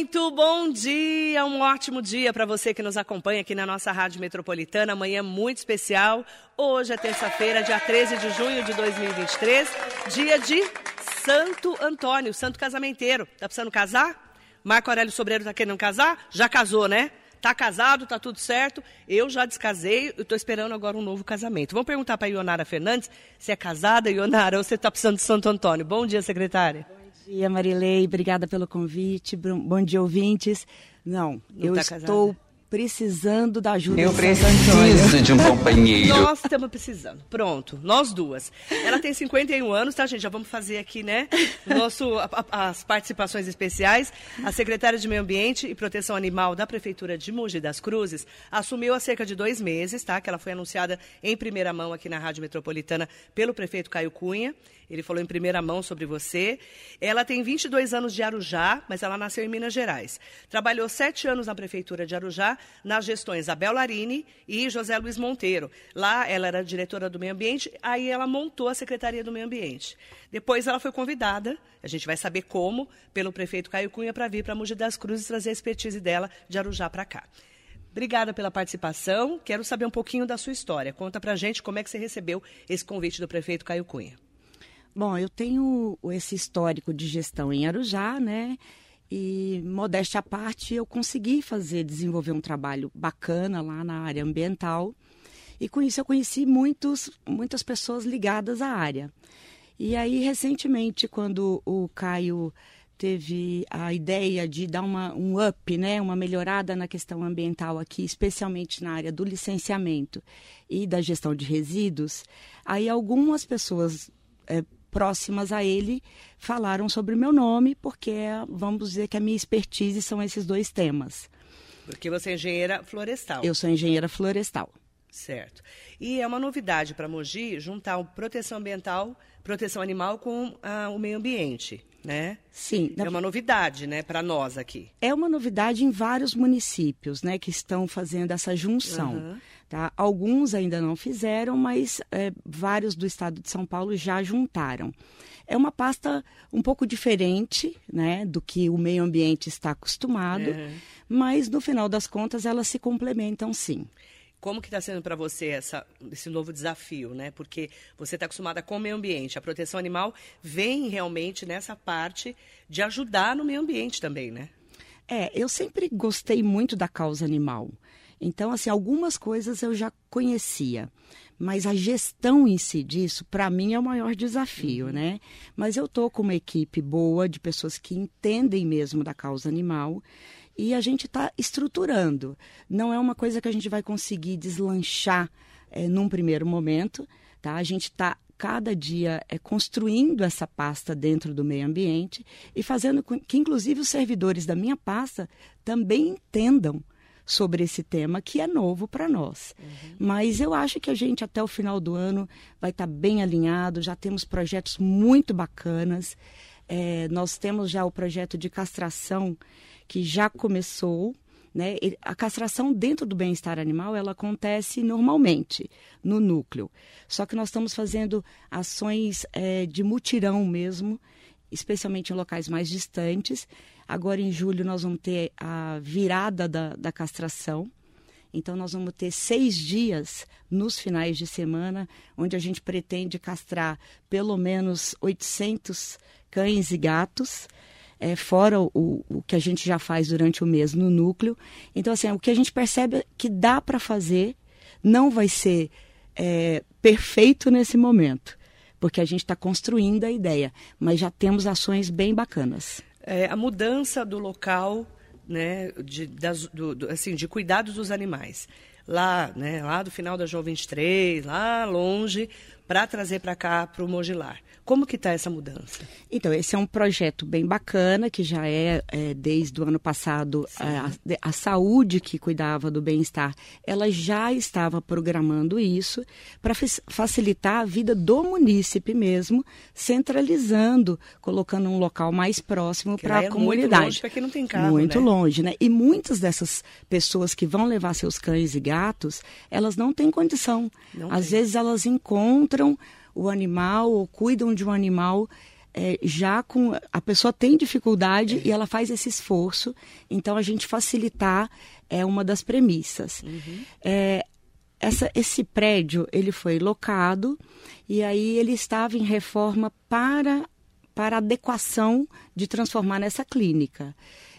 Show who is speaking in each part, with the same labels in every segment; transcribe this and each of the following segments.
Speaker 1: Muito bom dia, um ótimo dia para você que nos acompanha aqui na nossa Rádio Metropolitana. Amanhã muito especial. Hoje é terça-feira, dia 13 de junho de 2023, dia de Santo Antônio, santo casamenteiro. Tá precisando casar? Marco Aurélio Sobreiro tá querendo casar? Já casou, né? Tá casado, tá tudo certo. Eu já descasei, eu tô esperando agora um novo casamento. Vamos perguntar para Ionara Fernandes se é casada, Ionara, ou você tá precisando de Santo Antônio. Bom dia, secretária.
Speaker 2: Bom dia, Marilei. Obrigada pelo convite. Bom dia, ouvintes. Não, Não eu tá estou casada precisando da ajuda
Speaker 3: Eu preciso de um companheiro.
Speaker 1: Nós estamos precisando. Pronto, nós duas. Ela tem 51 anos, tá, gente? Já vamos fazer aqui, né? Nosso, a, a, as participações especiais. A secretária de Meio Ambiente e Proteção Animal da Prefeitura de Mogi das Cruzes assumiu há cerca de dois meses, tá? Que ela foi anunciada em primeira mão aqui na Rádio Metropolitana pelo prefeito Caio Cunha. Ele falou em primeira mão sobre você. Ela tem 22 anos de Arujá, mas ela nasceu em Minas Gerais. Trabalhou sete anos na Prefeitura de Arujá, nas gestões Abel Larini e José Luiz Monteiro. Lá ela era diretora do Meio Ambiente, aí ela montou a Secretaria do Meio Ambiente. Depois ela foi convidada, a gente vai saber como, pelo prefeito Caio Cunha para vir para Mogi das Cruzes trazer a expertise dela de Arujá para cá. Obrigada pela participação. Quero saber um pouquinho da sua história. Conta pra gente como é que você recebeu esse convite do prefeito Caio Cunha.
Speaker 2: Bom, eu tenho esse histórico de gestão em Arujá, né? E, modéstia à parte, eu consegui fazer, desenvolver um trabalho bacana lá na área ambiental. E com isso eu conheci muitos, muitas pessoas ligadas à área. E aí, recentemente, quando o Caio teve a ideia de dar uma, um up, né, uma melhorada na questão ambiental aqui, especialmente na área do licenciamento e da gestão de resíduos, aí algumas pessoas é, próximas a ele falaram sobre o meu nome, porque vamos dizer que a minha expertise são esses dois temas.
Speaker 1: Porque você é engenheira florestal.
Speaker 2: Eu sou engenheira florestal.
Speaker 1: Certo. E é uma novidade para Mogi juntar proteção ambiental, proteção animal com ah, o meio ambiente, né?
Speaker 2: Sim.
Speaker 1: É uma novidade, né, para nós aqui.
Speaker 2: É uma novidade em vários municípios, né, que estão fazendo essa junção. Uhum. Tá? Alguns ainda não fizeram, mas é, vários do estado de São Paulo já juntaram. É uma pasta um pouco diferente né, do que o meio ambiente está acostumado, uhum. mas no final das contas elas se complementam sim.
Speaker 1: Como que está sendo para você essa, esse novo desafio, né? Porque você está acostumada com o meio ambiente. A proteção animal vem realmente nessa parte de ajudar no meio ambiente também, né?
Speaker 2: É, eu sempre gostei muito da causa animal. Então, assim, algumas coisas eu já conhecia, mas a gestão em si disso, para mim, é o maior desafio, uhum. né? Mas eu tô com uma equipe boa de pessoas que entendem mesmo da causa animal e a gente está estruturando. Não é uma coisa que a gente vai conseguir deslanchar é, num primeiro momento, tá? A gente está cada dia é, construindo essa pasta dentro do meio ambiente e fazendo com que, inclusive, os servidores da minha pasta também entendam sobre esse tema que é novo para nós. Uhum. Mas eu acho que a gente até o final do ano vai estar tá bem alinhado, já temos projetos muito bacanas. É, nós temos já o projeto de castração que já começou. Né? A castração dentro do bem-estar animal ela acontece normalmente no núcleo. Só que nós estamos fazendo ações é, de mutirão mesmo, especialmente em locais mais distantes, Agora, em julho, nós vamos ter a virada da, da castração. Então, nós vamos ter seis dias nos finais de semana, onde a gente pretende castrar pelo menos 800 cães e gatos, é, fora o, o que a gente já faz durante o mês no núcleo. Então, assim, o que a gente percebe é que dá para fazer, não vai ser é, perfeito nesse momento, porque a gente está construindo a ideia, mas já temos ações bem bacanas
Speaker 1: é, a mudança do local, né, de, das, do, do, assim, de cuidados dos animais. Lá, né, lá do final da João 23, lá longe, para trazer para cá, para o Mogilar. Como que está essa mudança?
Speaker 2: Então, esse é um projeto bem bacana, que já é, é desde o ano passado, a, a, saúde que cuidava do bem-estar, ela já estava programando isso para facilitar a vida do munícipe mesmo, centralizando, colocando um local mais próximo para a é comunidade. Muito
Speaker 1: longe para quem não tem carro,
Speaker 2: Muito
Speaker 1: né?
Speaker 2: longe, né? E muitas dessas pessoas que vão levar seus cães e gatos, elas não têm condição. Não Às tem. vezes elas encontram o animal ou cuidam de um animal é, já com a pessoa tem dificuldade é. e ela faz esse esforço, então a gente facilitar é uma das premissas. Uhum. É, essa, esse prédio ele foi locado e aí ele estava em reforma para para adequação de transformar nessa clínica.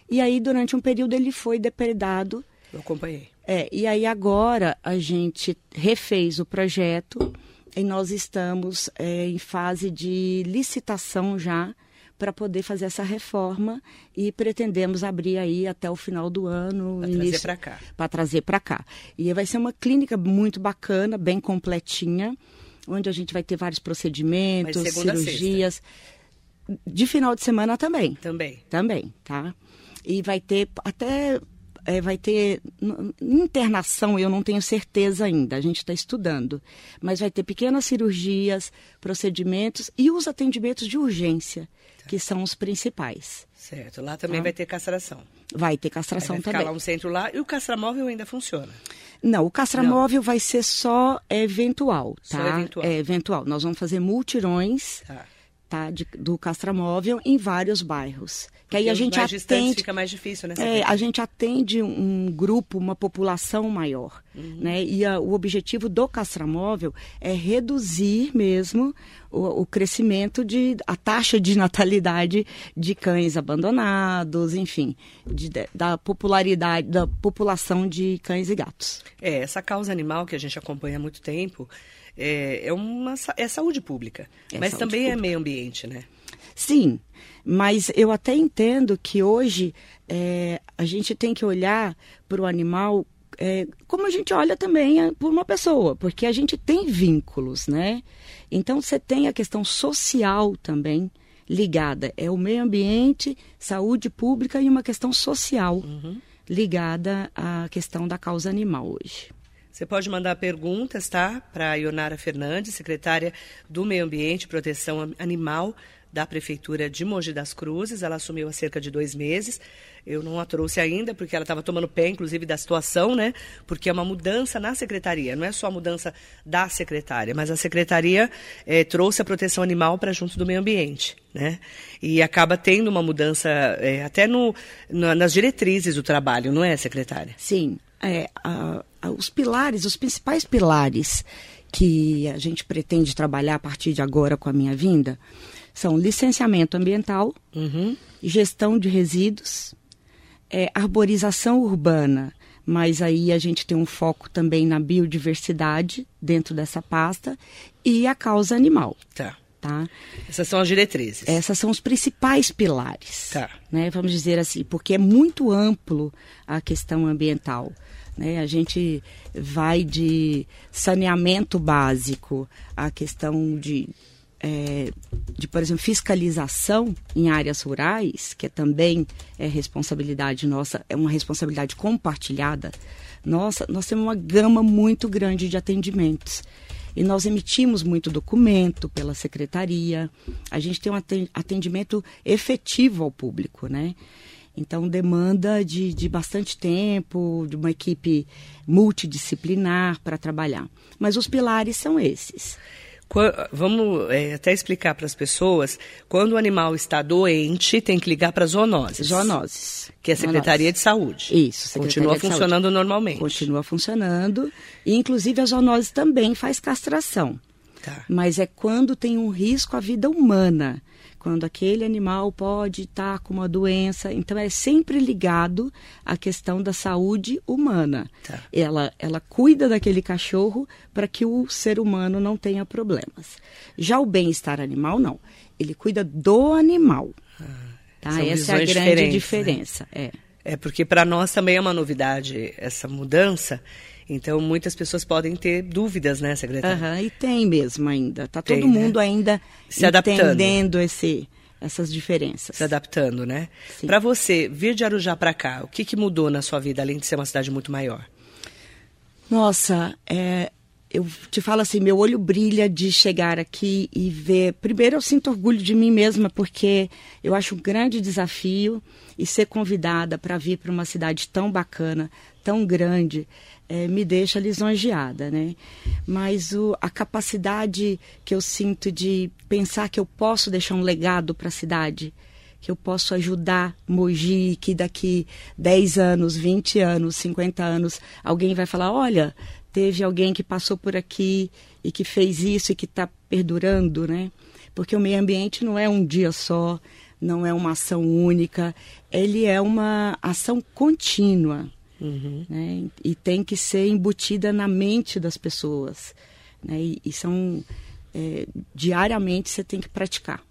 Speaker 2: E aí durante um período ele foi depredado.
Speaker 1: Eu acompanhei.
Speaker 2: É, e aí agora a gente refez o projeto e nós estamos é, em fase de licitação já para poder fazer essa reforma e pretendemos abrir aí até o final do ano.
Speaker 1: Para trazer para cá.
Speaker 2: Para trazer para cá. E vai ser uma clínica muito bacana, bem completinha, onde a gente vai ter vários procedimentos, cirurgias. De final de semana também.
Speaker 1: Também.
Speaker 2: Também, tá? E vai ter até é, vai ter internação, eu não tenho certeza ainda, a gente está estudando, mas vai ter pequenas cirurgias, procedimentos e os atendimentos de urgência, tá. que são os principais.
Speaker 1: Certo, lá também tá? vai ter castração.
Speaker 2: Vai ter castração
Speaker 1: vai
Speaker 2: também. Vai
Speaker 1: lá um centro lá e o castramóvel ainda funciona?
Speaker 2: Não, o castramóvel não. vai ser só eventual, tá?
Speaker 1: Só eventual.
Speaker 2: É eventual. Nós vamos fazer multirões. Tá tá, de, do castramóvel em vários bairros. Que aí a gente atende
Speaker 1: fica mais difícil, né?
Speaker 2: É, a gente atende um grupo, uma população maior, uhum. né? E a, o objetivo do castramóvel é reduzir mesmo o, o, crescimento de a taxa de natalidade de cães abandonados, enfim, de, da popularidade da população de cães e gatos.
Speaker 1: É essa causa animal que a gente acompanha há muito tempo é, é, uma, é saúde pública, é mas saúde também é pública. é meio ambiente, né?
Speaker 2: Sim, mas eu até entendo que hoje é, a gente tem que olhar para o animal é, como a gente olha também é, por uma pessoa, porque a gente tem vínculos, né? Então você tem a questão social também ligada. É o meio ambiente, saúde pública e uma questão social uhum. ligada à questão da causa animal hoje.
Speaker 1: Você pode mandar perguntas, tá? Para Ionara Fernandes, secretária do Meio Ambiente e Proteção Animal da Prefeitura de Mogi das Cruzes. Ela assumiu há cerca de dois meses. Eu não a trouxe ainda, porque ela estava tomando pé, inclusive, da situação, né? Porque é uma mudança na secretaria. Não é só a mudança da secretária, mas a secretaria é, trouxe a proteção animal para junto do meio ambiente, né? E acaba tendo uma mudança é, até no, nas diretrizes do trabalho, não é, secretária?
Speaker 2: Sim. É, a, os pilares, os principais pilares que a gente pretende trabalhar a partir de agora com a minha vinda são licenciamento ambiental, uhum. gestão de resíduos, é, arborização urbana, mas aí a gente tem um foco também na biodiversidade dentro dessa pasta e a causa animal.
Speaker 1: Tá. Tá? Essas são as diretrizes.
Speaker 2: Essas são os principais pilares.
Speaker 1: Tá.
Speaker 2: Né? Vamos dizer assim, porque é muito amplo a questão ambiental. Né? A gente vai de saneamento básico, a questão de, é, de, por exemplo, fiscalização em áreas rurais, que é também é responsabilidade nossa, é uma responsabilidade compartilhada. Nossa, nós temos uma gama muito grande de atendimentos. E nós emitimos muito documento pela secretaria. A gente tem um atendimento efetivo ao público, né? Então, demanda de, de bastante tempo, de uma equipe multidisciplinar para trabalhar. Mas os pilares são esses.
Speaker 1: Vamos é, até explicar para as pessoas, quando o animal está doente, tem que ligar para zoonoses.
Speaker 2: Zoonoses.
Speaker 1: Que é a Secretaria de Saúde.
Speaker 2: Isso.
Speaker 1: Secretaria Continua funcionando Saúde. normalmente.
Speaker 2: Continua funcionando. E, inclusive, a zoonose também faz castração. Tá. Mas é quando tem um risco à vida humana quando aquele animal pode estar com uma doença. Então, é sempre ligado à questão da saúde humana. Tá. Ela, ela cuida daquele cachorro para que o ser humano não tenha problemas. Já o bem-estar animal, não. Ele cuida do animal. Ah, tá? Essa é a grande né? diferença. Né?
Speaker 1: É. é porque para nós também é uma novidade essa mudança. Então, muitas pessoas podem ter dúvidas, né, secretária?
Speaker 2: Uhum, e tem mesmo ainda. Está todo né? mundo ainda
Speaker 1: se
Speaker 2: entendendo esse, essas diferenças.
Speaker 1: Se adaptando, né? Para você, vir de Arujá para cá, o que, que mudou na sua vida, além de ser uma cidade muito maior?
Speaker 2: Nossa, é, eu te falo assim, meu olho brilha de chegar aqui e ver. Primeiro, eu sinto orgulho de mim mesma, porque eu acho um grande desafio e ser convidada para vir para uma cidade tão bacana, tão grande, é, me deixa lisonjeada, né? Mas o, a capacidade que eu sinto de pensar que eu posso deixar um legado para a cidade, que eu posso ajudar Mogi, que daqui 10 anos, 20 anos, 50 anos, alguém vai falar: olha, teve alguém que passou por aqui e que fez isso e que está perdurando, né? Porque o meio ambiente não é um dia só, não é uma ação única, ele é uma ação contínua. Uhum. Né? E tem que ser embutida na mente das pessoas. Né? E, e são. É, diariamente você tem que praticar.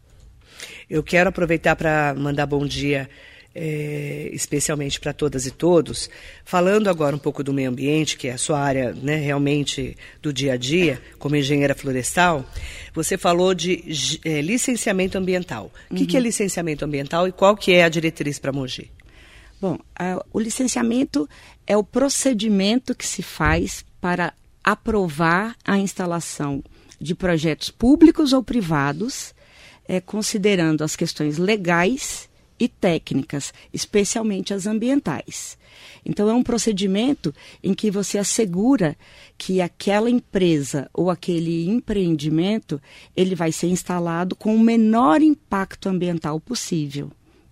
Speaker 1: Eu quero aproveitar para mandar bom dia é, especialmente para todas e todos. Falando agora um pouco do meio ambiente, que é a sua área né, realmente do dia a dia, como engenheira florestal, você falou de é, licenciamento ambiental. O que, que, é uhum. licenciamento ambiental e qual que é a diretriz para Mogi?
Speaker 2: Bom, a, o licenciamento é o procedimento que se faz para aprovar a instalação de projetos públicos ou privados, é, considerando as questões legais e técnicas, especialmente as ambientais. Então, é um procedimento em que você assegura que aquela empresa ou aquele empreendimento ele vai ser instalado com o menor impacto ambiental possível.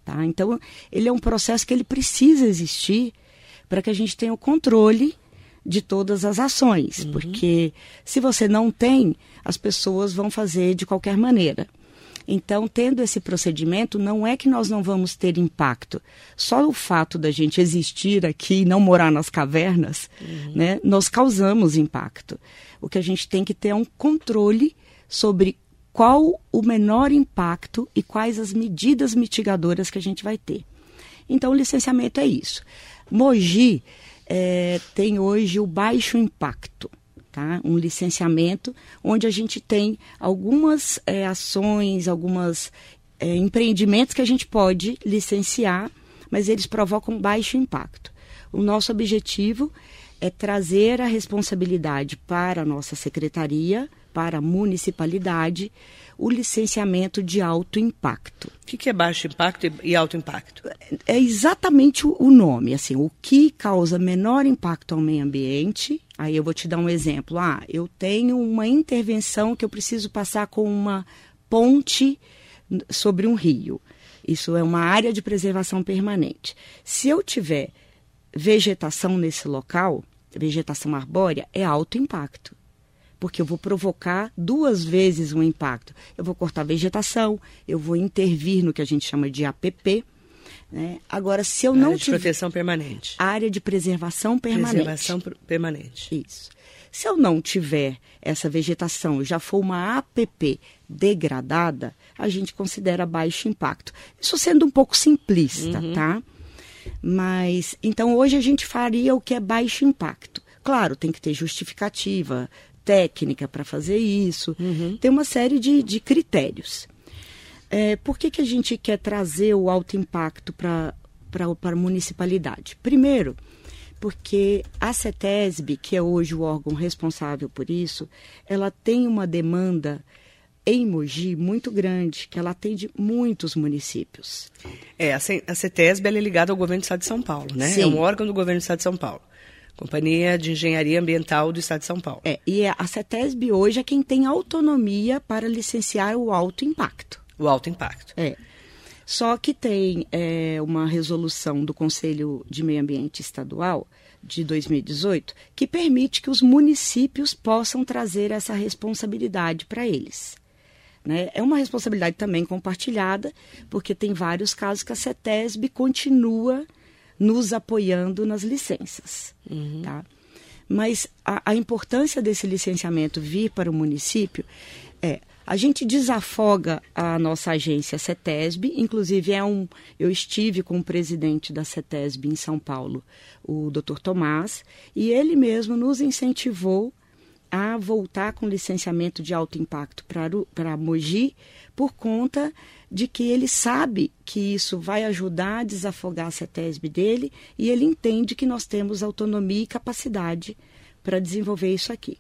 Speaker 2: Tá? Então, ele é um processo que ele precisa existir para que a gente tenha o controle de todas as ações, uhum. porque se você não tem, as pessoas vão fazer de qualquer maneira. Então, tendo esse procedimento, não é que nós não vamos ter impacto. Só o fato da gente existir aqui e não morar nas cavernas, uhum. né, nós causamos impacto. O que a gente tem que ter é um controle sobre qual o menor impacto e quais as medidas mitigadoras que a gente vai ter. Então, o licenciamento é isso. Mogi é, tem hoje o baixo impacto tá? um licenciamento, onde a gente tem algumas é, ações, algumas é, empreendimentos que a gente pode licenciar, mas eles provocam baixo impacto. O nosso objetivo é trazer a responsabilidade para a nossa secretaria, para a municipalidade, o licenciamento de alto impacto.
Speaker 1: O que, é baixo impacto e alto impacto?
Speaker 2: É exatamente o nome, assim, o que causa menor impacto ao meio ambiente. Aí eu vou te dar um exemplo. Ah, eu tenho uma intervenção que eu preciso passar com uma ponte sobre um rio. Isso é uma área de preservação permanente. Se eu tiver vegetação nesse local, vegetação arbórea, é alto impacto porque eu vou provocar duas vezes um impacto. Eu vou cortar vegetação, eu vou intervir no que a gente chama de APP. Né? Agora, se eu
Speaker 1: área
Speaker 2: não
Speaker 1: tiver. de proteção permanente.
Speaker 2: Área de preservação permanente.
Speaker 1: Preservação permanente.
Speaker 2: Isso. Se eu não tiver essa vegetação, já for uma APP degradada, a gente considera baixo impacto. Isso sendo um pouco simplista, uhum. tá? Mas, então, hoje a gente faria o que é baixo impacto. Claro, tem que ter justificativa, técnica para fazer isso. Uhum. Tem uma série de, de critérios. É, por que, que a gente quer trazer o alto impacto para a municipalidade? Primeiro, porque a CETESB, que é hoje o órgão responsável por isso, ela tem uma demanda em Mogi muito grande, que ela atende muitos municípios.
Speaker 1: É, a CETESB é ligada ao governo do Estado de São Paulo, né? Sim. É um órgão do governo do Estado de São Paulo. Companhia de Engenharia Ambiental do Estado de São Paulo.
Speaker 2: É, e a CETESB hoje é quem tem autonomia para licenciar o alto impacto.
Speaker 1: O alto impacto.
Speaker 2: É. Só que tem é, uma resolução do Conselho de Meio Ambiente Estadual de 2018 que permite que os municípios possam trazer essa responsabilidade para eles. Né? É uma responsabilidade também compartilhada, porque tem vários casos que a CETESB continua nos apoiando nas licenças. Uhum. Tá? Mas a, a importância desse licenciamento vir para o município é a gente desafoga a nossa agência CETESB, inclusive é um, eu estive com o presidente da CETESB em São Paulo, o Dr. Tomás, e ele mesmo nos incentivou a voltar com licenciamento de alto impacto para Mogi, por conta de que ele sabe que isso vai ajudar a desafogar a CETESB dele e ele entende que nós temos autonomia e capacidade para desenvolver isso aqui.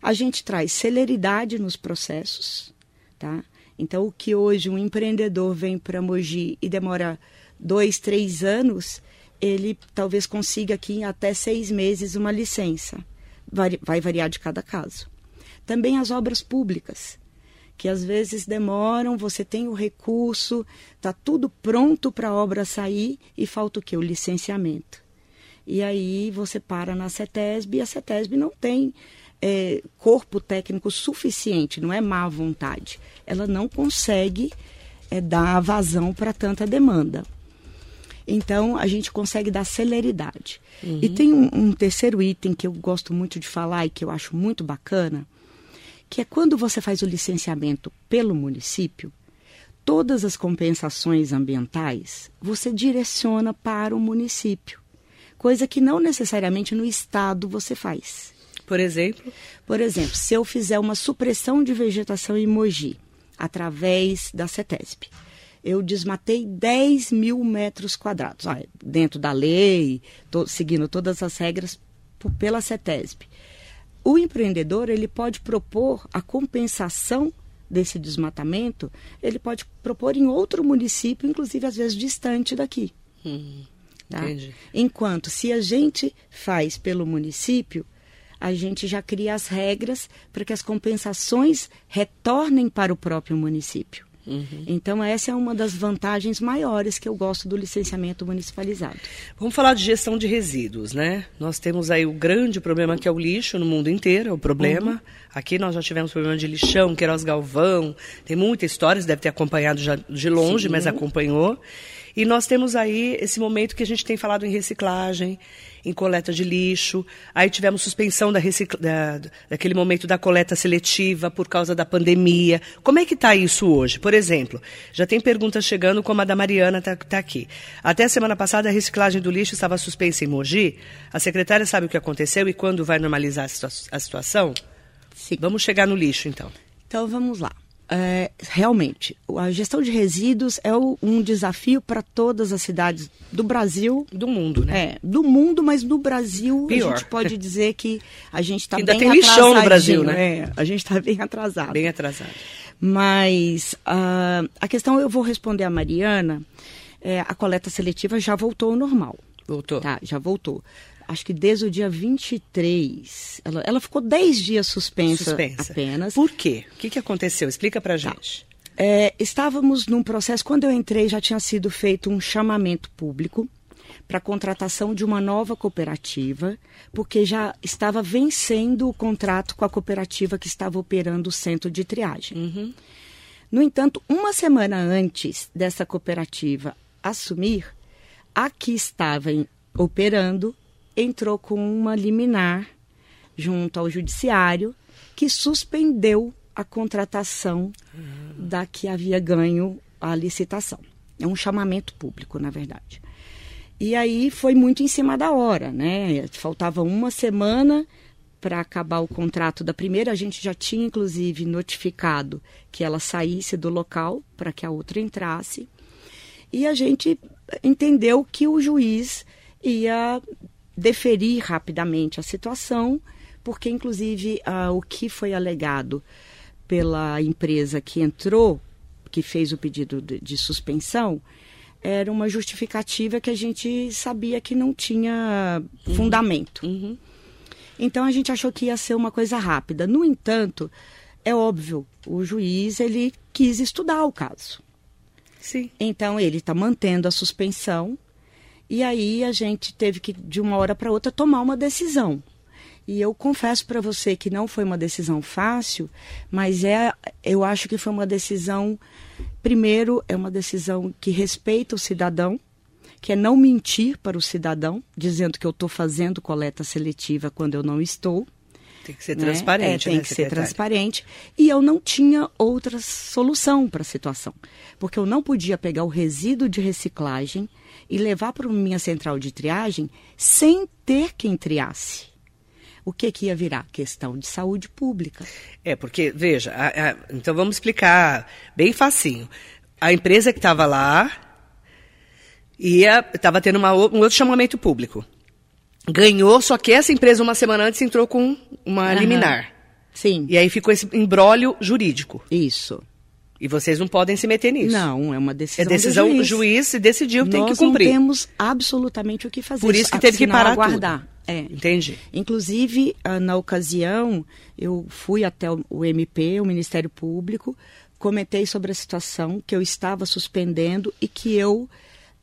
Speaker 2: A gente traz celeridade nos processos, tá? Então, o que hoje um empreendedor vem para Mogi e demora dois, três anos, ele talvez consiga aqui em até seis meses uma licença. Vai, variar de cada caso. Também as obras públicas, que às vezes demoram, você tem o recurso, está tudo pronto para a obra sair e falta o que? O licenciamento. E aí você para na CETESB e a CETESB não tem é, corpo técnico suficiente, não é má vontade. Ela não consegue é, dar vazão para tanta demanda. Então, a gente consegue dar celeridade. Uhum. E tem um, um, terceiro item que eu gosto muito de falar e que eu acho muito bacana, que é quando você faz o licenciamento pelo município, todas as compensações ambientais você direciona para o município, coisa que não necessariamente no estado você faz.
Speaker 1: Por exemplo?
Speaker 2: Por exemplo, se eu fizer uma supressão de vegetação em Mogi, através da CETESB, eu desmatei 10 mil metros quadrados, ah, dentro da lei, tô, seguindo todas as regras pela CETESB. O empreendedor ele pode propor a compensação desse desmatamento, ele pode propor em outro município, inclusive às vezes distante daqui. Hum, tá? Enquanto se a gente faz pelo município, a gente já cria as regras para que as compensações retornem para o próprio município. Uhum. Então, essa é uma das vantagens maiores que eu gosto do licenciamento municipalizado.
Speaker 1: Vamos falar de gestão de resíduos, né? Nós temos aí o grande problema que é o lixo no mundo inteiro, é o problema. Uhum. Aqui nós já tivemos problema de lixão, Queiroz Galvão, tem muita história, você deve ter acompanhado já de longe, Sim. mas acompanhou. E nós temos aí esse momento que a gente tem falado em reciclagem, em coleta de lixo. Aí tivemos suspensão da, recicla... da, daquele momento da coleta seletiva por causa da pandemia. Como é que está isso hoje? Por exemplo, já tem perguntas chegando, como a da Mariana está tá aqui. Até a semana passada, a reciclagem do lixo estava suspensa em Mogi. A secretária sabe o que aconteceu e quando vai normalizar a, situa a situação? Sim. Vamos chegar no lixo, então.
Speaker 2: Então, vamos lá é, realmente, a gestão de resíduos é um desafio para todas as cidades do Brasil.
Speaker 1: Do mundo, né?
Speaker 2: É, do mundo, mas no Brasil Pior. a gente pode dizer que a gente está bem
Speaker 1: tem lixão no Brasil, né?
Speaker 2: É, a gente está bem atrasado.
Speaker 1: Bem atrasado.
Speaker 2: Mas uh, a questão eu vou responder a Mariana. É, a coleta seletiva já voltou ao normal.
Speaker 1: Voltou.
Speaker 2: Tá, já voltou acho que desde o dia 23. Ela, ela ficou 10 dias suspensa, suspensa, apenas.
Speaker 1: Por quê? O que, que aconteceu? Explica pra tá. gente.
Speaker 2: Tá. É, estávamos num processo, quando eu entrei, já tinha sido feito um chamamento público para contratação de uma nova cooperativa, porque já estava vencendo o contrato com a cooperativa que estava operando o centro de triagem. Uhum. No entanto, uma semana antes dessa cooperativa assumir, a que estava operando entrou com uma liminar junto ao judiciário que suspendeu a contratação da que havia ganho a licitação. É um chamamento público, na verdade. E aí foi muito em cima da hora, né? Faltava uma semana para acabar o contrato da primeira. A gente já tinha, inclusive, notificado que ela saísse do local para que a outra entrasse. E a gente entendeu que o juiz ia deferir rapidamente a situação, porque, inclusive, ah, o que foi alegado pela empresa que entrou, que fez o pedido de, de suspensão, era uma justificativa que a gente sabia que não tinha uhum. fundamento. Uhum. Então a gente achou que ia ser uma coisa rápida. No entanto, é óbvio, o juiz ele quis estudar o caso.
Speaker 1: Sim.
Speaker 2: Então ele está mantendo a suspensão e aí a gente teve que, de uma hora para outra, tomar uma decisão. E eu confesso para você que não foi uma decisão fácil, mas é, eu acho que foi uma decisão, primeiro, é uma decisão que respeita o cidadão, que é não mentir para o cidadão, dizendo que eu estou fazendo coleta seletiva quando eu não estou.
Speaker 1: Tem que ser né? transparente,
Speaker 2: é, Tem
Speaker 1: né,
Speaker 2: que ser transparente. E eu não tinha outra solução para a situação. Porque eu não podia pegar o resíduo de reciclagem e levar para minha central de triagem sem ter quem triasse. O que, que ia virar? Questão de saúde pública.
Speaker 1: É, porque, veja, a, a, então vamos explicar bem facinho. A empresa que estava lá estava tendo uma, um outro chamamento público. Ganhou, só que essa empresa, uma semana antes, entrou com uma uhum. liminar.
Speaker 2: Sim,
Speaker 1: E aí ficou esse embrólio jurídico.
Speaker 2: isso.
Speaker 1: E vocês não podem se meter nisso.
Speaker 2: Não, é uma decisão
Speaker 1: É decisão
Speaker 2: do
Speaker 1: do
Speaker 2: juiz.
Speaker 1: juiz, se decidiu, tem que
Speaker 2: Nós
Speaker 1: cumprir.
Speaker 2: não temos absolutamente o que fazer.
Speaker 1: Por isso que teve que parar
Speaker 2: aguardar. É.
Speaker 1: Entendi.
Speaker 2: Inclusive, ah, na ocasião, eu fui até o o MP, o Ministério Público, comentei sobre a situação que eu estava suspendendo e que eu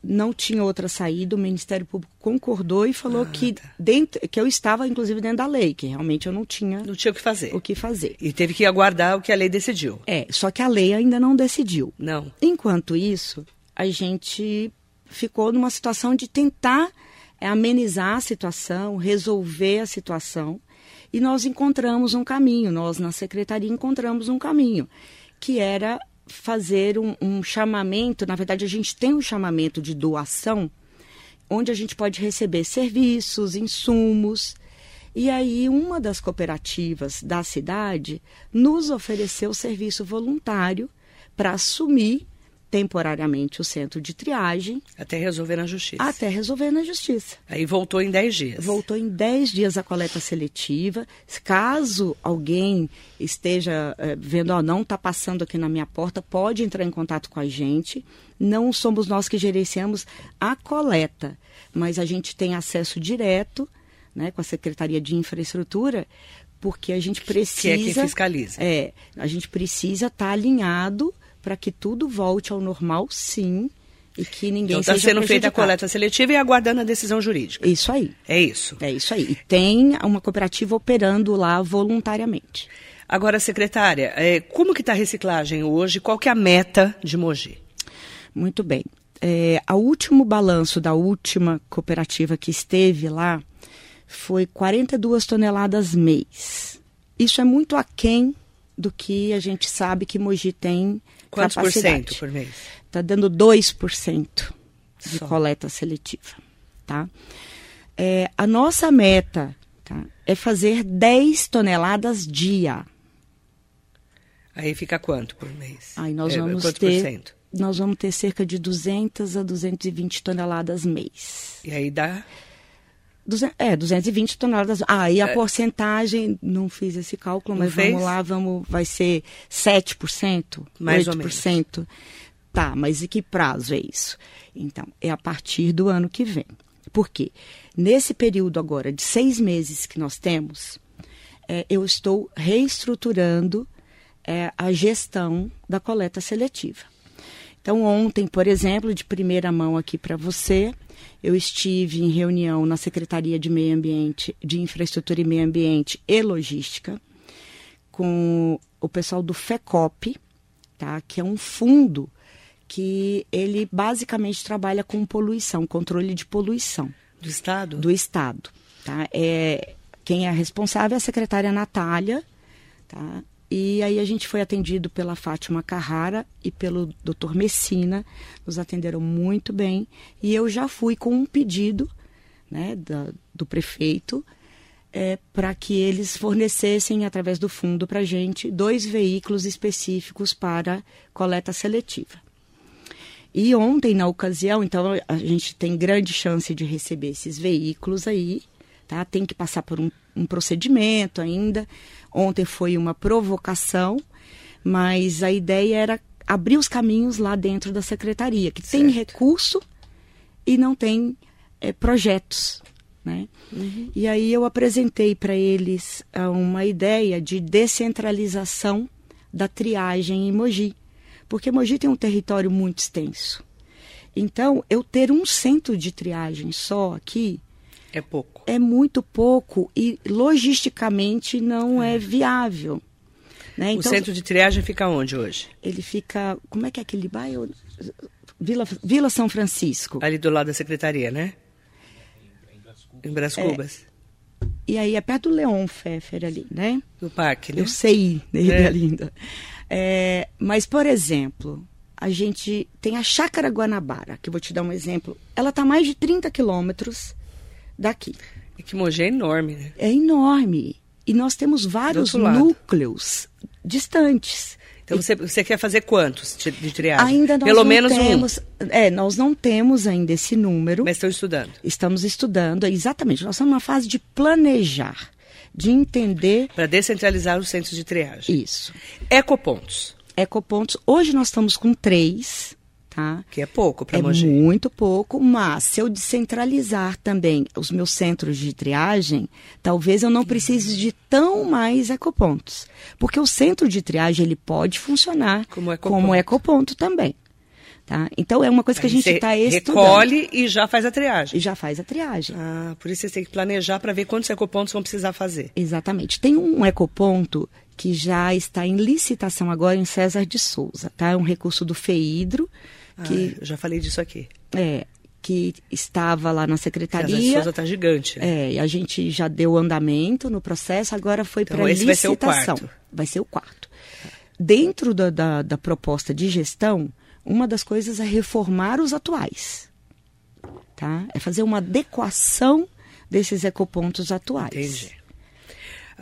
Speaker 2: não tinha outra saída. O Ministério Público concordou e falou que, dentro, que eu estava, inclusive, dentro da lei, que realmente eu não tinha
Speaker 1: Não tinha o que fazer.
Speaker 2: o que fazer.
Speaker 1: E teve que aguardar o que a lei decidiu.
Speaker 2: É, só que a lei ainda não decidiu.
Speaker 1: Não.
Speaker 2: Enquanto isso, a gente ficou numa situação de tentar é, amenizar a situação, resolver a situação. E nós encontramos um caminho, nós na secretaria encontramos um caminho, que era fazer um, um chamamento. Na verdade, a gente tem um chamamento de doação, onde a gente pode receber serviços, insumos. E aí, uma das cooperativas da cidade nos ofereceu serviço voluntário para assumir temporariamente o centro de triagem
Speaker 1: Até resolver na justiça.
Speaker 2: até resolver na justiça.
Speaker 1: Aí voltou em 10 dias.
Speaker 2: Voltou em 10 dias a coleta seletiva. Caso alguém esteja eh, vendo, ó, não está passando aqui na minha porta, pode entrar em contato com a gente. Não somos nós que gerenciamos a coleta, mas a gente tem acesso direto né, com a Secretaria de Infraestrutura, porque a gente precisa.
Speaker 1: Que é quem fiscaliza.
Speaker 2: É, a gente precisa estar alinhado para que tudo volte ao normal, sim, e que ninguém
Speaker 1: Então está sendo feita a coleta seletiva e aguardando a decisão jurídica.
Speaker 2: Isso aí.
Speaker 1: É isso.
Speaker 2: É isso aí. E tem uma cooperativa operando lá voluntariamente.
Speaker 1: Agora, secretária, é, como que está a reciclagem hoje? Qual que é a meta de Mogi?
Speaker 2: Muito bem. É, o último balanço da última cooperativa que esteve lá foi 42 toneladas mês. Isso é muito aquém do que a gente sabe que Mogi tem
Speaker 1: Quantos por cento por mês?
Speaker 2: Está dando 2% de
Speaker 1: Só.
Speaker 2: coleta seletiva. Tá? É, a nossa meta tá, é fazer 10 toneladas dia.
Speaker 1: Aí fica quanto por mês?
Speaker 2: Aí nós
Speaker 1: É,
Speaker 2: vamos
Speaker 1: quanto
Speaker 2: ter
Speaker 1: por cento?
Speaker 2: nós vamos ter cerca de 200 a 220 toneladas mês.
Speaker 1: E aí dá...
Speaker 2: Duze- É, 220 toneladas. Ah, e a porcentagem, não fiz esse cálculo,
Speaker 1: Não
Speaker 2: mas
Speaker 1: fez?
Speaker 2: vamos lá, vamos, vai ser 7%?
Speaker 1: Mais ou
Speaker 2: 8%? Tá, mas e que prazo é isso? Então, é a partir do ano que vem. Por quê? Nesse período agora de seis meses que nós temos, é, eu estou reestruturando é, a gestão da coleta seletiva. Então, ontem, por exemplo, de primeira mão aqui para você, eu estive em reunião na Secretaria de Meio Ambiente, de Infraestrutura e Meio Ambiente e Logística, com o pessoal do FECOP, tá? que é um fundo que ele basicamente trabalha com poluição, controle de poluição
Speaker 1: Do Estado?
Speaker 2: do Estado. Tá? É, quem é responsável é a secretária Natália. Tá? E aí a gente foi atendido pela Fátima Carrara e pelo Dr. Messina. Nos atenderam muito bem. E eu já fui com um pedido né, da- do prefeito é, para que eles fornecessem, através do fundo para a gente, dois veículos específicos para coleta seletiva. E ontem, na ocasião, então a gente tem grande chance de receber esses veículos aí, tá? Tem que passar por um, um procedimento ainda. Ontem foi uma provocação, mas a ideia era abrir os caminhos lá dentro da secretaria, que tem
Speaker 1: Certo.
Speaker 2: recurso e não tem eh, projetos. Né? E aí eu apresentei para eles ah, uma ideia de descentralização da triagem em Mogi, porque Mogi tem um território muito extenso. Então, eu ter um centro de triagem só aqui
Speaker 1: É pouco.
Speaker 2: é muito pouco e logisticamente não é, viável. Né?
Speaker 1: o
Speaker 2: Então,
Speaker 1: centro de triagem fica onde hoje?
Speaker 2: ele fica. Como é que é aquele bairro? Vila, Vila São Francisco.
Speaker 1: Ali do lado da secretaria, né? Em Brás Cubas.
Speaker 2: E aí é perto do Leon Pfeffer ali, né?
Speaker 1: Do parque, né?
Speaker 2: Eu sei dele
Speaker 1: É.
Speaker 2: ainda. É, mas, por exemplo, a gente tem a Chácara Guanabara, que eu vou te dar um exemplo. Ela está a mais de 30 quilômetros daqui.
Speaker 1: E que Mogi é enorme, né?
Speaker 2: É enorme. E nós temos vários núcleos distantes.
Speaker 1: Então você, você quer fazer quantos de triagem?
Speaker 2: Ainda nós
Speaker 1: Pelo
Speaker 2: não
Speaker 1: menos
Speaker 2: temos, É, nós não temos ainda esse número.
Speaker 1: um. Mas estão estudando.
Speaker 2: Estamos estudando, exatamente. Nós estamos numa fase de planejar. de entender
Speaker 1: Para descentralizar os centros de triagem.
Speaker 2: isso.
Speaker 1: Ecopontos,
Speaker 2: Ecopontos, hoje nós estamos com três, tá?
Speaker 1: que é pouco para
Speaker 2: É
Speaker 1: Mogi.
Speaker 2: muito pouco, mas se eu descentralizar também os meus centros de triagem, talvez eu não precise de tão mais ecopontos. Porque o centro de triagem ele pode funcionar
Speaker 1: Como ecoponto.
Speaker 2: como ecoponto também. Tá? Então é uma coisa que a gente está estudando.
Speaker 1: recolhe e já faz a triagem.
Speaker 2: E já faz a triagem.
Speaker 1: Ah, por isso vocês têm que planejar para ver quantos ecopontos vão precisar fazer.
Speaker 2: Exatamente. Tem um ecoponto que já está em licitação agora em César de Souza, tá? É um recurso do FEIDRO, que,
Speaker 1: Ah, já falei disso aqui.
Speaker 2: é, que estava lá na
Speaker 1: César de
Speaker 2: secretaria.
Speaker 1: Souza tá gigante. né?
Speaker 2: É, e a gente já deu andamento no processo, agora foi
Speaker 1: Então,
Speaker 2: para
Speaker 1: esse vai ser o
Speaker 2: licitação.
Speaker 1: quarto.
Speaker 2: Vai ser o quarto. Dentro da, da, da proposta de gestão, uma das coisas é reformar os atuais. Tá? É fazer uma adequação desses ecopontos atuais.
Speaker 1: Entendi.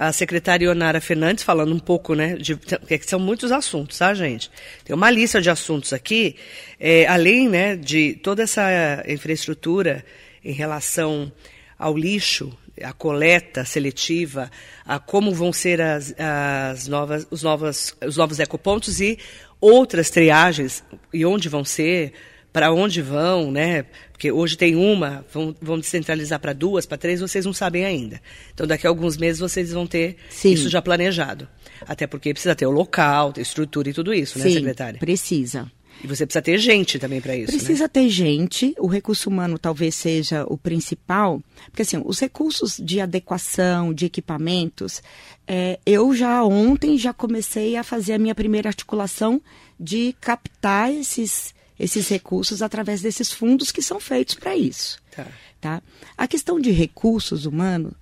Speaker 1: A secretária Ionara Fernandes falando um pouco, né, de, que são muitos assuntos, tá, gente? Tem uma lista de assuntos aqui, é, além, né, de toda essa infraestrutura em relação ao lixo, a coleta seletiva, a como vão ser as, as novas, os, novas, os novos ecopontos e outras triagens, e onde vão ser, para onde vão, né? Porque hoje tem uma, vão, vão descentralizar para duas, para três, vocês não sabem ainda. Então, daqui a alguns meses vocês vão ter
Speaker 2: Sim.
Speaker 1: isso já planejado. Até porque precisa ter o local, ter estrutura e tudo isso, né,
Speaker 2: Sim,
Speaker 1: secretária?
Speaker 2: precisa.
Speaker 1: E você precisa ter gente também para isso, né?
Speaker 2: Precisa ter gente, o recurso humano talvez seja o principal, porque assim, os recursos de adequação, de equipamentos, é, eu já ontem já comecei a fazer a minha primeira articulação de captar esses, esses recursos através desses fundos que são feitos para isso.
Speaker 1: Tá.
Speaker 2: Tá? A questão de recursos humanos,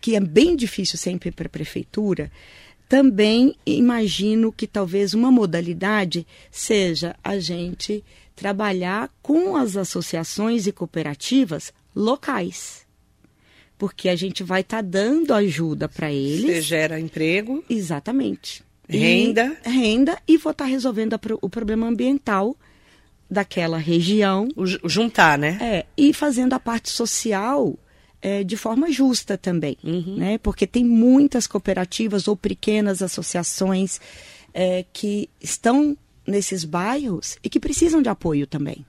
Speaker 2: que é bem difícil sempre para a prefeitura, também imagino que talvez uma modalidade seja a gente trabalhar com as associações e cooperativas locais. Porque a gente vai estar dando ajuda para
Speaker 1: Você
Speaker 2: eles.
Speaker 1: gera emprego,
Speaker 2: Exatamente. E-
Speaker 1: Renda.
Speaker 2: renda e vou estar resolvendo a o problema ambiental daquela região
Speaker 1: o, ju- o juntar, né?
Speaker 2: é, e fazendo a parte social é, de forma justa também,
Speaker 1: Uhum.
Speaker 2: né? Porque tem muitas cooperativas ou pequenas associações é, que estão nesses bairros e que precisam de apoio também.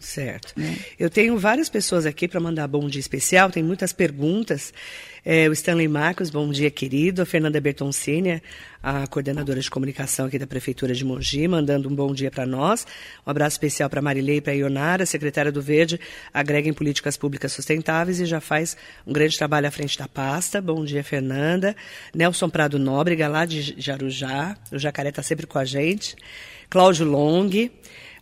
Speaker 1: Certo.
Speaker 2: Né?
Speaker 1: Eu tenho várias pessoas aqui para mandar bom dia especial, tem muitas perguntas. É, o Stanley Marcos, bom dia, querido. A Fernanda Bertoncini, a coordenadora de comunicação aqui da Prefeitura de Mogi, mandando um bom dia para nós. Um abraço especial para Marilei e para Ionara, secretária do Verde, agrega em políticas públicas sustentáveis e já faz um grande trabalho à frente da pasta. Bom dia, Fernanda. Nelson Prado Nóbrega, lá de Jarujá. O Jacaré está sempre com a gente. Cláudio Long,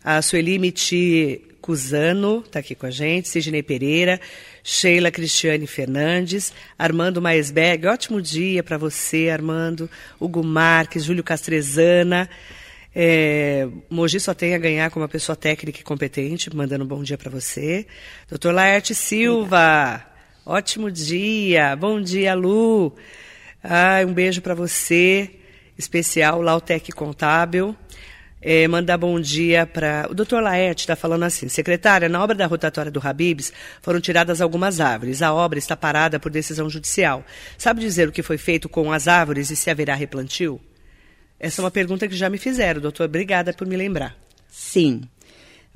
Speaker 1: a Sueli Miti Cusano está aqui com a gente, Sidney Pereira, Sheila Cristiane Fernandes, Armando Maesberg, ótimo dia para você, Armando, Hugo Marques, Júlio Castrezana. É, Mogi só tem a ganhar com uma pessoa técnica e competente, mandando um bom dia para você. Doutor Laerte Silva, ótimo dia, bom dia, Lu. Ai, um beijo para você, especial, Lautec Contábil. É, mandar bom dia para. O doutor Laerte está falando assim: secretária, na obra da rotatória do Habibs foram tiradas algumas árvores. A obra está parada por decisão judicial. Sabe dizer o que foi feito com as árvores e se haverá replantio? Essa é uma pergunta que já me fizeram, doutor. Obrigada por me lembrar.
Speaker 2: Sim,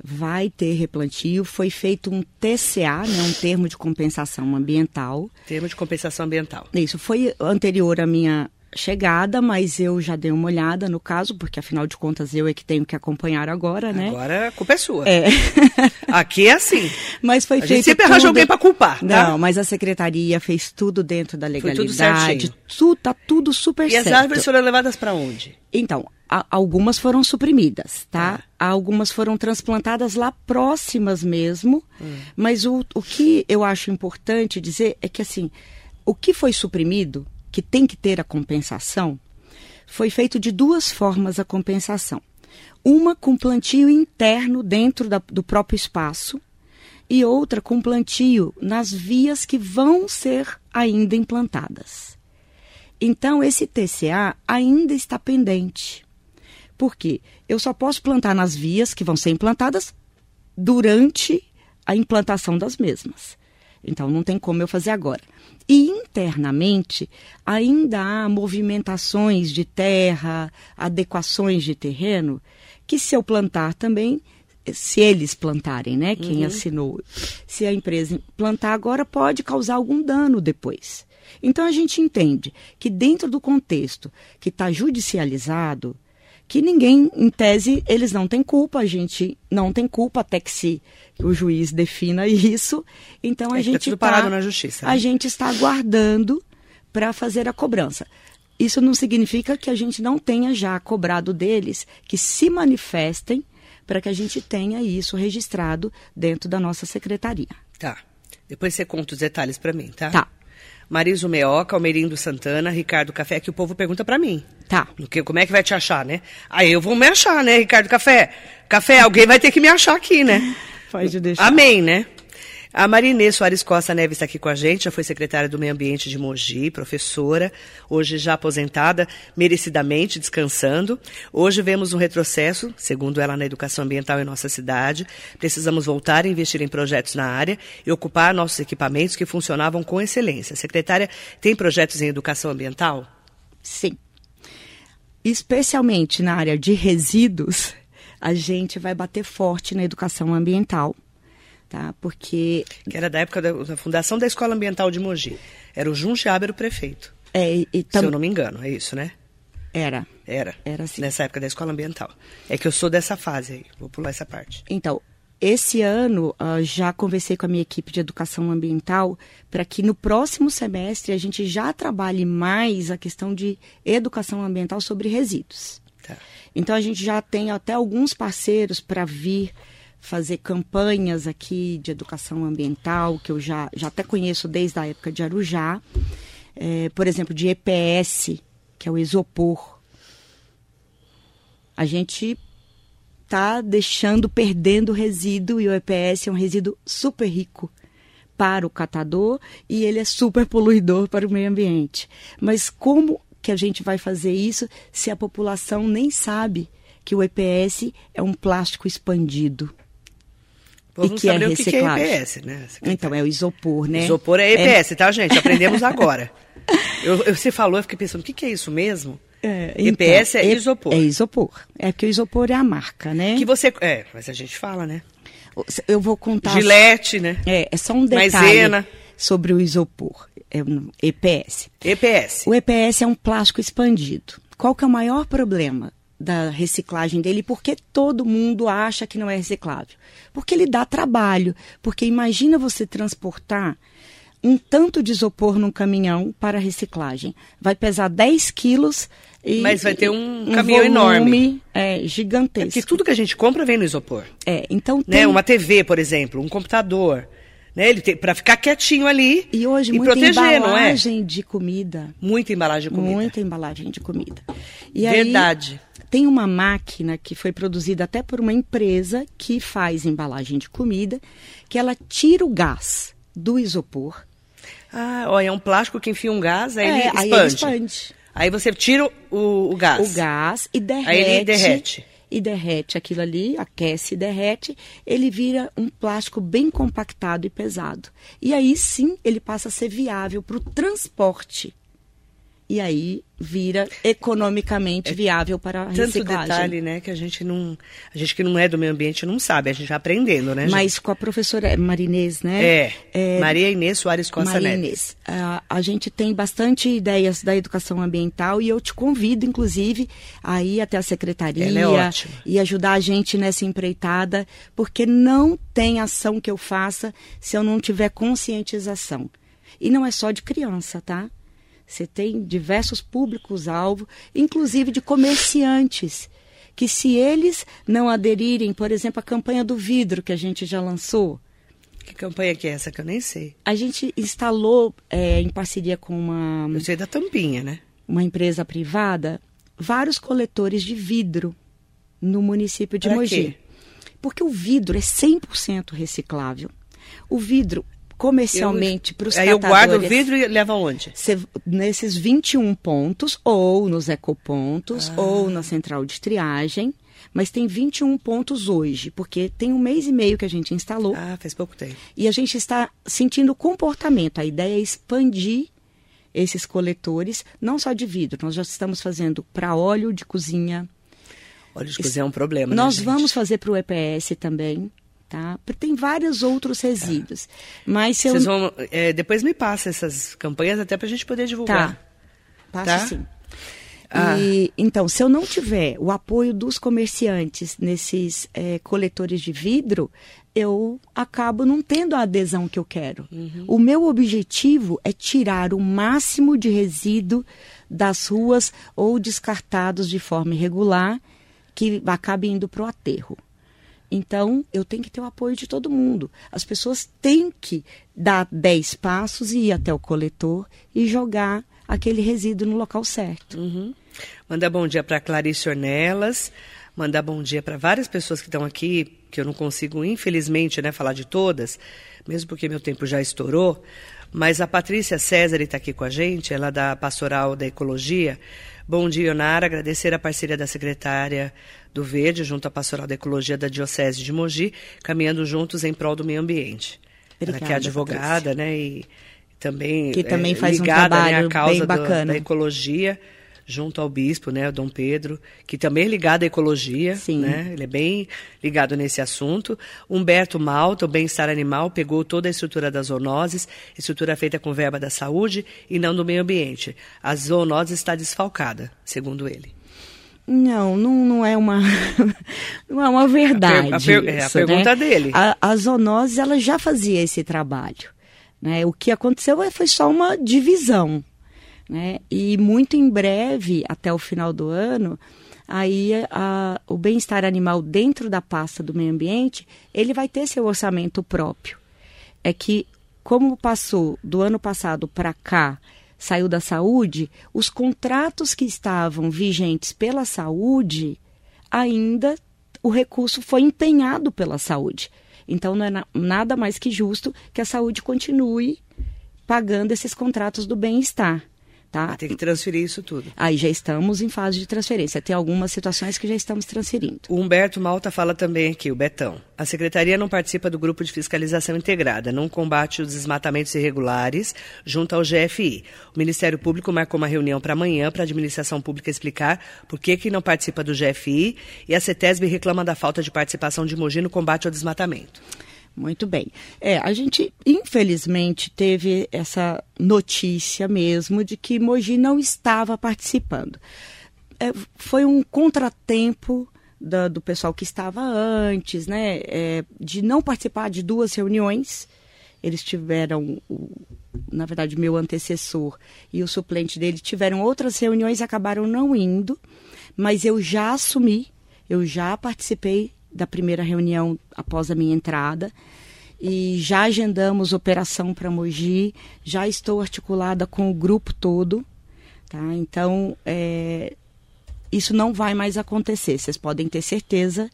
Speaker 2: vai ter replantio. Foi feito um TCA, né, um termo de compensação ambiental.
Speaker 1: Termo de compensação ambiental.
Speaker 2: Isso foi anterior à minha chegada, mas eu já dei uma olhada no caso, porque afinal de contas eu é que tenho que acompanhar agora, né?
Speaker 1: Agora a culpa é sua.
Speaker 2: É.
Speaker 1: Aqui é assim.
Speaker 2: Mas foi
Speaker 1: A gente
Speaker 2: feito
Speaker 1: sempre arranja
Speaker 2: tudo-
Speaker 1: alguém pra culpar, tá?
Speaker 2: Não, mas a secretaria fez tudo dentro da
Speaker 1: tudo
Speaker 2: legalidade.
Speaker 1: certinho.
Speaker 2: Tudo, tá tudo super
Speaker 1: E as
Speaker 2: certo.
Speaker 1: árvores foram levadas para onde?
Speaker 2: Então, algumas foram suprimidas, tá?
Speaker 1: Tá.
Speaker 2: Algumas foram transplantadas lá próximas mesmo.
Speaker 1: Hum.
Speaker 2: Mas o, o que eu acho importante dizer é que, assim, o que foi suprimido, que tem que ter a compensação, foi feito de duas formas a compensação. Uma com plantio interno dentro da- do próprio espaço e outra com plantio nas vias que vão ser ainda implantadas. Então, esse TCA ainda está pendente. Por quê? Eu só posso plantar nas vias que vão ser implantadas durante a implantação das mesmas. Então não tem como eu fazer agora. E internamente ainda há movimentações de terra, adequações de terreno, que se eu plantar também, se eles plantarem, né? Quem assinou, se a empresa plantar agora, pode causar algum dano depois. Então a gente entende que dentro do contexto que está judicializado, que ninguém, em tese, eles não têm culpa, a gente não tem culpa até que se o juiz defina isso. Então a
Speaker 1: É tá
Speaker 2: gente tá-
Speaker 1: parado na justiça, né?
Speaker 2: A gente está aguardando para fazer a cobrança. Isso não significa que a gente não tenha já cobrado deles que se manifestem para que a gente tenha isso registrado dentro da nossa secretaria.
Speaker 1: Tá. Depois você conta os detalhes pra mim, tá?
Speaker 2: Tá.
Speaker 1: Mariso Meoca, Almerindo Santana, Ricardo Café, que o povo pergunta pra mim.
Speaker 2: Tá.
Speaker 1: Porque, como é que vai te achar, né? Aí eu vou me achar, né, Ricardo Café? Café, alguém vai ter que me achar aqui, né?
Speaker 2: Pode deixar.
Speaker 1: Amém, né? A Marinê Soares Costa Neves está aqui com a gente, já foi secretária do Meio Ambiente de Mogi, professora, hoje já aposentada, merecidamente descansando. Hoje vemos um retrocesso, segundo ela, na educação ambiental em nossa cidade. Precisamos voltar a investir em projetos na área e ocupar nossos equipamentos que funcionavam com excelência. Secretária, tem projetos em educação ambiental?
Speaker 2: Sim. Especialmente na área de resíduos, a gente vai bater forte na educação ambiental, tá? Porque
Speaker 1: Que era da época da, da fundação da Escola Ambiental de Mogi. Era o Jun Jaber o prefeito,
Speaker 2: é, e
Speaker 1: se
Speaker 2: tam-
Speaker 1: eu não me engano, é isso, né?
Speaker 2: era.
Speaker 1: Era.
Speaker 2: Era assim.
Speaker 1: Nessa época da escola ambiental. É que eu sou dessa fase aí. Vou pular essa parte.
Speaker 2: Então, esse ano ah, já conversei com a minha equipe de educação ambiental para que no próximo semestre a gente já trabalhe mais a questão de educação ambiental sobre resíduos.
Speaker 1: Tá.
Speaker 2: Então a gente já tem até alguns parceiros para vir fazer campanhas aqui de educação ambiental, que eu já, já até conheço desde a época de Arujá. É, por exemplo, de EPS, que é o isopor. A gente está deixando, perdendo resíduo, e o EPS é um resíduo super rico para o catador e ele é super poluidor para o meio ambiente. Mas como que a gente vai fazer isso se a população nem sabe que o EPS é um plástico expandido? E
Speaker 1: não
Speaker 2: que é
Speaker 1: o que, é
Speaker 2: reciclagem.
Speaker 1: EPS, né?
Speaker 2: Então, é o isopor, né?
Speaker 1: Isopor é EPS, tá, gente? Aprendemos agora. Eu, eu- você falou, eu fiquei pensando, o que, que é isso mesmo?
Speaker 2: É,
Speaker 1: EPS é
Speaker 2: e-
Speaker 1: isopor.
Speaker 2: É isopor. É porque o isopor é a marca, né?
Speaker 1: Que você. É, mas a gente fala, né?
Speaker 2: Eu vou contar.
Speaker 1: Gilete, né?
Speaker 2: É, é só um detalhe
Speaker 1: Maisena.
Speaker 2: sobre o isopor. É um EPS.
Speaker 1: EPS.
Speaker 2: O EPS é um plástico expandido. Qual que é o maior problema da reciclagem dele? e Por que todo mundo acha que não é reciclável? Porque ele dá trabalho. Porque imagina você transportar um tanto de isopor num caminhão para reciclagem. Vai pesar 10 quilos e
Speaker 1: Mas vai ter um caminhão
Speaker 2: volume,
Speaker 1: enorme.
Speaker 2: É, gigantesco.
Speaker 1: Porque tudo que a gente compra vem no isopor.
Speaker 2: É, então
Speaker 1: Né?
Speaker 2: tem-
Speaker 1: Uma TV, por exemplo, um computador. Né? Ele tem, pra ficar quietinho ali
Speaker 2: E hoje
Speaker 1: e
Speaker 2: muita
Speaker 1: proteger, é?
Speaker 2: embalagem de comida.
Speaker 1: Muita embalagem de comida.
Speaker 2: Muita embalagem de comida. E aí,
Speaker 1: Verdade.
Speaker 2: Tem uma máquina que foi produzida até por uma empresa que faz embalagem de comida, que ela tira o gás do isopor.
Speaker 1: Ah, ó, é um plástico que enfia um gás, aí
Speaker 2: É,
Speaker 1: ele
Speaker 2: aí
Speaker 1: expande.
Speaker 2: ele expande.
Speaker 1: Aí você tira o, o gás.
Speaker 2: O gás e derrete.
Speaker 1: Aí ele derrete.
Speaker 2: E derrete aquilo ali, aquece e derrete, ele vira um plástico bem compactado e pesado. E aí sim ele passa a ser viável para o transporte. E aí vira economicamente viável para a
Speaker 1: É Tanto
Speaker 2: reciclagem.
Speaker 1: detalhe, né, que a gente não. A gente que não é do meio ambiente não sabe, a gente vai aprendendo, né?
Speaker 2: Mas
Speaker 1: gente?
Speaker 2: com a professora Marinês, né?
Speaker 1: É,
Speaker 2: É,
Speaker 1: Maria Inês Soares Costa
Speaker 2: Maria. Inês, a, a gente tem bastante ideias da educação ambiental e eu te convido, inclusive, a ir até a secretaria
Speaker 1: Ela é ótima.
Speaker 2: e ajudar a gente nessa empreitada, porque não tem ação que eu faça se eu não tiver conscientização. E não é só de criança, tá? Você tem diversos públicos-alvo, inclusive de comerciantes, que se eles não aderirem, por exemplo, à campanha do vidro que a gente já lançou,
Speaker 1: Que campanha que é essa que eu nem sei?
Speaker 2: a gente instalou, é, em parceria com uma,
Speaker 1: Eu sei da tampinha, né?
Speaker 2: uma empresa privada, vários coletores de vidro no município de
Speaker 1: Pra
Speaker 2: Mogi.
Speaker 1: quê?
Speaker 2: Porque o vidro é 100% reciclável. O vidro, comercialmente, para os
Speaker 1: Aí eu guardo o
Speaker 2: catadores,
Speaker 1: vidro e levo aonde?
Speaker 2: Cê- nesses 21 pontos, ou nos ecopontos,
Speaker 1: Ah.
Speaker 2: ou na central de triagem, mas tem 21 pontos hoje, porque tem um mês e meio que a gente instalou.
Speaker 1: Ah, faz pouco tempo.
Speaker 2: E a gente está sentindo comportamento. A ideia é expandir esses coletores, não só de vidro, nós já estamos fazendo para óleo de cozinha.
Speaker 1: Óleo de cozinha é um problema.
Speaker 2: Nós
Speaker 1: né,
Speaker 2: vamos fazer para o EPS também. Tá? Tem vários outros resíduos. É. Mas se
Speaker 1: Vocês eu... vão, é, depois me passa essas campanhas até para a gente poder divulgar.
Speaker 2: Tá. Passo tá? sim. Ah. E, então, se eu não tiver o apoio dos comerciantes nesses é, coletores de vidro, eu acabo não tendo a adesão que eu quero. Uhum. O meu objetivo é tirar o máximo de resíduo das ruas ou descartados de forma irregular que acabe indo para o aterro. Então, eu tenho que ter o apoio de todo mundo. As pessoas têm que dar 10 passos e ir até o coletor e jogar aquele resíduo no local certo.
Speaker 1: Uhum. Mandar bom dia para Clarice Ornelas, mandar bom dia para várias pessoas que estão aqui, que eu não consigo, infelizmente, né, falar de todas, mesmo porque meu tempo já estourou. Mas a Patrícia César está aqui com a gente, ela é da Pastoral da Ecologia. Bom dia, Ionara. Agradecer a parceria da secretária do Verde junto à Pastoral da Ecologia da Diocese de Mogi, caminhando juntos em prol do meio ambiente. Obrigada, ela que é advogada, Patrícia. né? E também,
Speaker 2: que também é, faz ligada, um trabalho
Speaker 1: né, à causa
Speaker 2: bem bacana.
Speaker 1: Do, da ecologia junto ao bispo, né, Dom Pedro, que também é ligado à ecologia, Sim. né? Ele é bem ligado nesse assunto. Humberto Malta, o bem-estar animal, pegou toda a estrutura das zoonoses, estrutura feita com verba da saúde e não do meio ambiente. A zoonose está desfalcada, segundo ele.
Speaker 2: Não, não, não é uma não é uma verdade.
Speaker 1: A, per, a, per, é a pergunta
Speaker 2: né?
Speaker 1: dele.
Speaker 2: A, a zoonose ela já fazia esse trabalho. Né? O que aconteceu foi só uma divisão. Né? E muito em breve, até o final do ano, aí a, o bem-estar animal dentro da pasta do meio ambiente, ele vai ter seu orçamento próprio. É que, como passou do ano passado para cá, saiu da saúde, os contratos que estavam vigentes pela saúde, ainda o recurso foi empenhado pela saúde. Então, não é na, nada mais que justo que a saúde continue pagando esses contratos do bem-estar. Tá?
Speaker 1: Tem que transferir isso tudo.
Speaker 2: Aí já estamos em fase de transferência. Tem algumas situações que já estamos transferindo.
Speaker 1: O Humberto Malta fala também aqui, o Betão. A Secretaria não participa do grupo de fiscalização integrada, não combate os desmatamentos irregulares junto ao GFI. O Ministério Público marcou uma reunião para amanhã para a administração pública explicar por que, que não participa do GFI e a CETESB reclama da falta de participação de Mogi no combate ao desmatamento.
Speaker 2: Muito bem. É, a gente, infelizmente, teve essa notícia mesmo de que Mogi não estava participando. É, foi um contratempo da, do pessoal que estava antes, né? É, de não participar de duas reuniões. Eles tiveram, o, na verdade, meu antecessor e o suplente dele tiveram outras reuniões e acabaram não indo. Mas eu já assumi, eu já participei da primeira reunião após a minha entrada e já agendamos operação para Mogi, já estou articulada com o grupo todo, tá? Então, é, isso não vai mais acontecer. Vocês podem ter certeza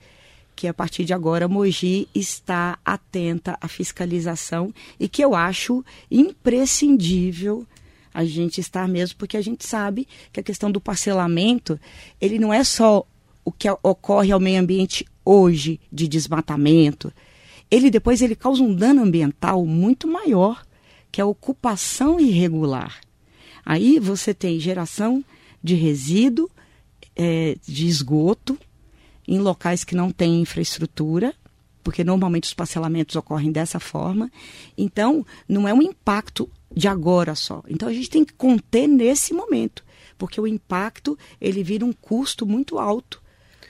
Speaker 2: que a partir de agora Mogi está atenta à fiscalização e que eu acho imprescindível a gente estar mesmo, porque a gente sabe que a questão do parcelamento, ele não é só o que ocorre ao meio ambiente hoje de desmatamento. Ele depois ele causa um dano ambiental muito maior, que é a ocupação irregular. Aí você tem geração de resíduo, é, de esgoto, em locais que não têm infraestrutura, porque normalmente os parcelamentos ocorrem dessa forma. Então, não é um impacto de agora só. Então, a gente tem que conter nesse momento, porque o impacto ele vira um custo muito alto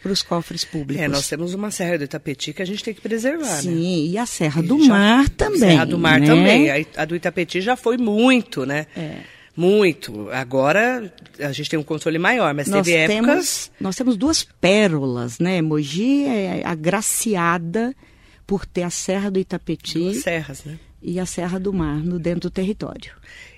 Speaker 2: para os cofres públicos.
Speaker 1: É, nós temos uma Serra do Itapetí que a gente tem que preservar,
Speaker 2: Sim,
Speaker 1: né?
Speaker 2: e a Serra do Mar também.
Speaker 1: Serra do Mar
Speaker 2: né?
Speaker 1: também. A, a, do Itapetí já foi muito, né? É. Muito. Agora a gente tem um controle maior, mas nós teve
Speaker 2: temos,
Speaker 1: épocas.
Speaker 2: Nós temos duas pérolas, né? Mogi é agraciada por ter a Serra do Itapetí.
Speaker 1: Duas serras, né?
Speaker 2: E a Serra do Mar no dentro do território.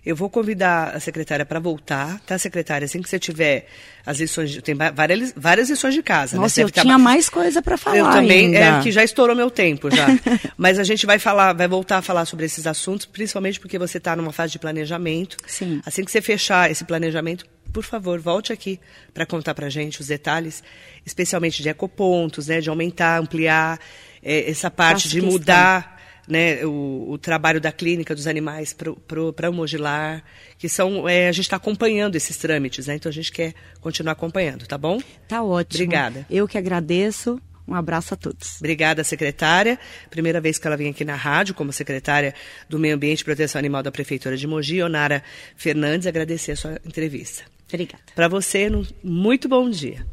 Speaker 1: Eu vou convidar a secretária para voltar, tá, secretária? Assim que você tiver as lições, de, tem várias, várias lições de casa.
Speaker 2: Né? Nossa,
Speaker 1: né?
Speaker 2: eu tinha mais coisa para falar.
Speaker 1: Eu também,
Speaker 2: ainda.
Speaker 1: é que já estourou meu tempo já. Mas a gente vai falar, vai voltar a falar sobre esses assuntos, principalmente porque você está numa fase de planejamento.
Speaker 2: Sim.
Speaker 1: Assim que você fechar esse planejamento, por favor, volte aqui para contar para gente os detalhes, especialmente de ecopontos, né, de aumentar, ampliar é, essa parte Faço de mudar né, o, o, trabalho da clínica dos animais para o Mogilar, que são é, a gente está acompanhando esses trâmites, né, então a gente quer continuar acompanhando, tá bom?
Speaker 2: Tá ótimo.
Speaker 1: Obrigada.
Speaker 2: Eu que agradeço. Um abraço a todos.
Speaker 1: Obrigada, secretária. Primeira vez que ela vem aqui na rádio como secretária do Meio Ambiente e Proteção Animal da Prefeitura de Mogi, Onara Fernandes, agradecer a sua entrevista.
Speaker 2: Obrigada.
Speaker 1: Para você, muito bom dia.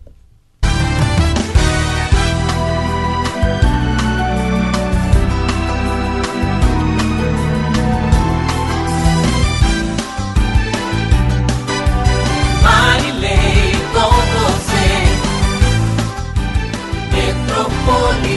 Speaker 4: Marilei com você, Metropolitana.